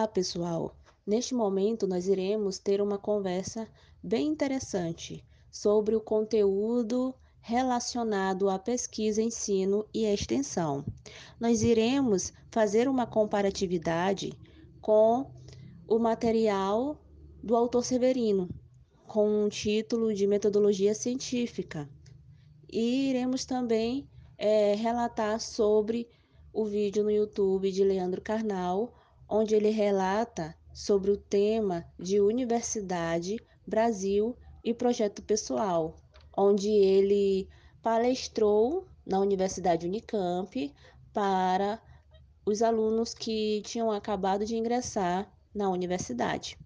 Olá, pessoal! Neste momento, nós iremos ter uma conversa bem interessante sobre o conteúdo relacionado à pesquisa, ensino e extensão. Nós iremos fazer uma comparatividade com o material do autor Severino, com o título de Metodologia Científica. E iremos também é, relatar sobre o vídeo no YouTube de Leandro Carnal, onde ele relata sobre o tema de Universidade, Brasil e Projeto Pessoal, onde ele palestrou na Universidade Unicamp para os alunos que tinham acabado de ingressar na universidade.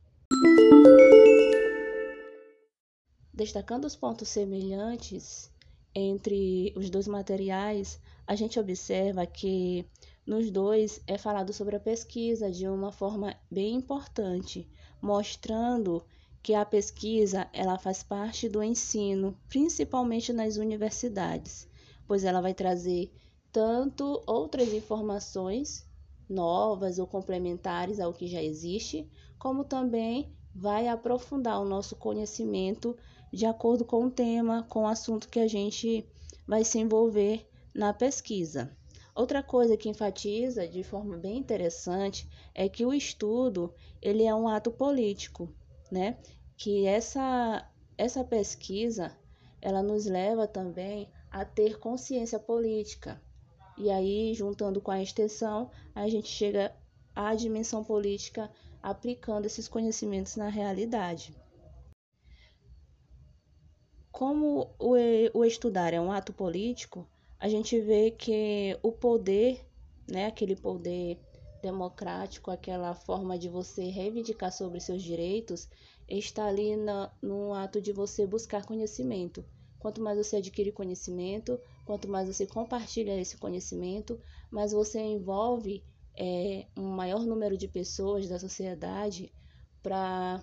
Destacando os pontos semelhantes entre os dois materiais, a gente observa que nos dois é falado sobre a pesquisa de uma forma bem importante, mostrando que a pesquisa ela faz parte do ensino, principalmente nas universidades, pois ela vai trazer tanto outras informações novas ou complementares ao que já existe, como também vai aprofundar o nosso conhecimento de acordo com o tema, com o assunto que a gente vai se envolver na pesquisa. Outra coisa que enfatiza de forma bem interessante é que o estudo ele é um ato político, né? Que essa essa pesquisa ela nos leva também a ter consciência política. E aí, juntando com a extensão, a gente chega à dimensão política aplicando esses conhecimentos na realidade. Como o, estudar é um ato político, a gente vê que o poder, né, aquele poder democrático, aquela forma de você reivindicar sobre seus direitos, está ali na, no ato de você buscar conhecimento. Quanto mais você adquire conhecimento, quanto mais você compartilha esse conhecimento, mais você envolve é, um maior número de pessoas da sociedade para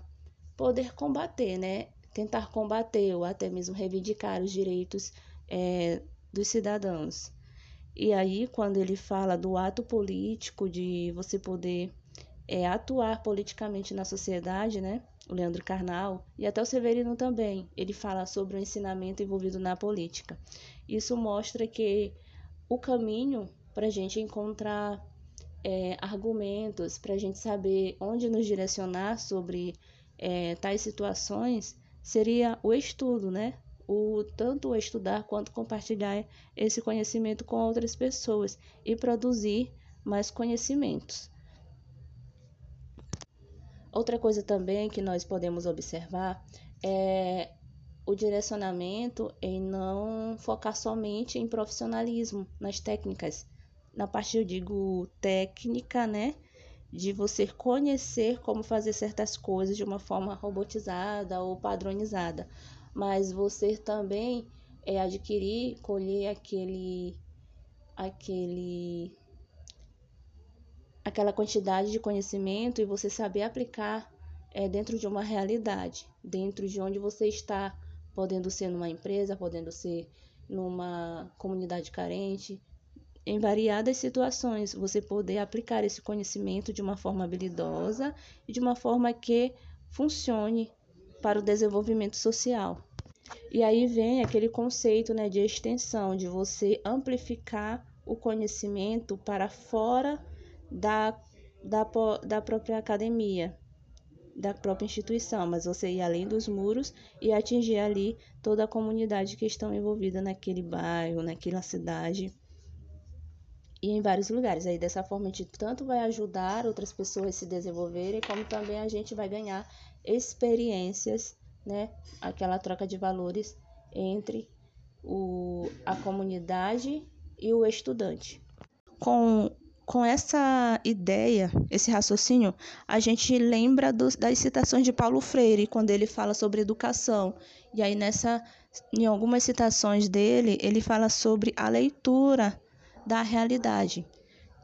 poder combater, né? Tentar combater ou até mesmo reivindicar os direitos é, dos cidadãos. E aí, quando ele fala do ato político, de você poder é, atuar politicamente na sociedade, né? O Leandro Carnal e até o Severino também, ele fala sobre o ensinamento envolvido na política. Isso mostra que o caminho para a gente encontrar é, argumentos, para a gente saber onde nos direcionar sobre é, tais situações, seria o estudo, né? O tanto estudar quanto compartilhar esse conhecimento com outras pessoas e produzir mais conhecimentos. Outra coisa também que nós podemos observar é o direcionamento em não focar somente em profissionalismo, nas técnicas. Na parte eu digo técnica, né? De você conhecer como fazer certas coisas de uma forma robotizada ou padronizada, mas você também é adquirir, colher aquele aquele aquela quantidade de conhecimento e você saber aplicar é, dentro de uma realidade, dentro de onde você está, podendo ser numa empresa, podendo ser numa comunidade carente, em variadas situações, você poder aplicar esse conhecimento de uma forma habilidosa e de uma forma que funcione para o desenvolvimento social. E aí vem aquele conceito né, de extensão, de você amplificar o conhecimento para fora da, da, da própria academia, da própria instituição, mas você ir além dos muros e atingir ali toda a comunidade que estão envolvida naquele bairro, naquela cidade e em vários lugares. Aí dessa forma a gente tanto vai ajudar outras pessoas a se desenvolverem, como também a gente vai ganhar experiências né, aquela troca de valores entre o, a comunidade e o estudante. Com, com essa ideia, esse raciocínio, a gente lembra dos, das citações de Paulo Freire, quando ele fala sobre educação. E aí, nessa, em algumas citações dele, ele fala sobre a leitura da realidade.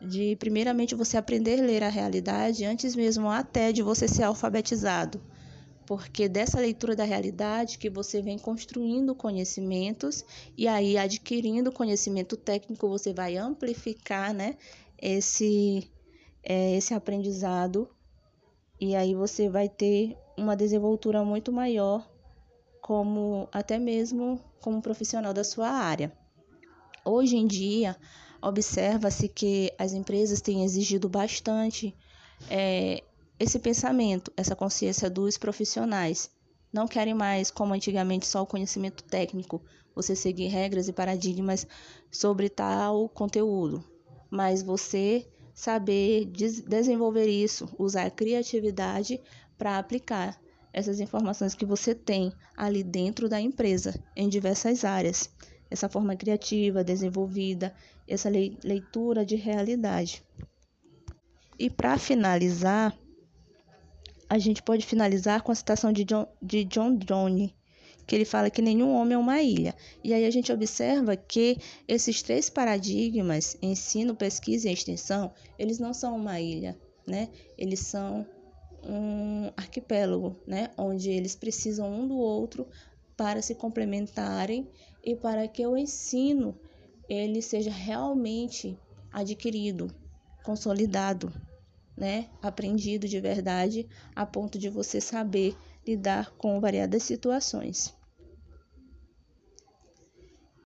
De, primeiramente, você aprender a ler a realidade antes mesmo até de você ser alfabetizado porque dessa leitura da realidade que você vem construindo conhecimentos e aí adquirindo conhecimento técnico você vai amplificar né, esse, é, esse aprendizado E aí você vai ter uma desenvoltura muito maior como até mesmo como profissional da sua área. Hoje em dia, observa-se que as empresas têm exigido bastante é, esse pensamento, essa consciência dos profissionais. Não querem mais, como antigamente, só o conhecimento técnico, você seguir regras e paradigmas sobre tal conteúdo, mas você saber desenvolver isso, usar a criatividade para aplicar essas informações que você tem ali dentro da empresa, em diversas áreas. Essa forma criativa, desenvolvida, essa leitura de realidade. E para finalizar, a gente pode finalizar com a citação de John, de John Donne, que ele fala que nenhum homem é uma ilha. E aí a gente observa que esses três paradigmas, ensino, pesquisa e extensão, eles não são uma ilha, né? Eles são um arquipélago, né? Onde eles precisam um do outro para se complementarem e para que o ensino ele seja realmente adquirido, consolidado, né? Aprendido de verdade a ponto de você saber lidar com variadas situações.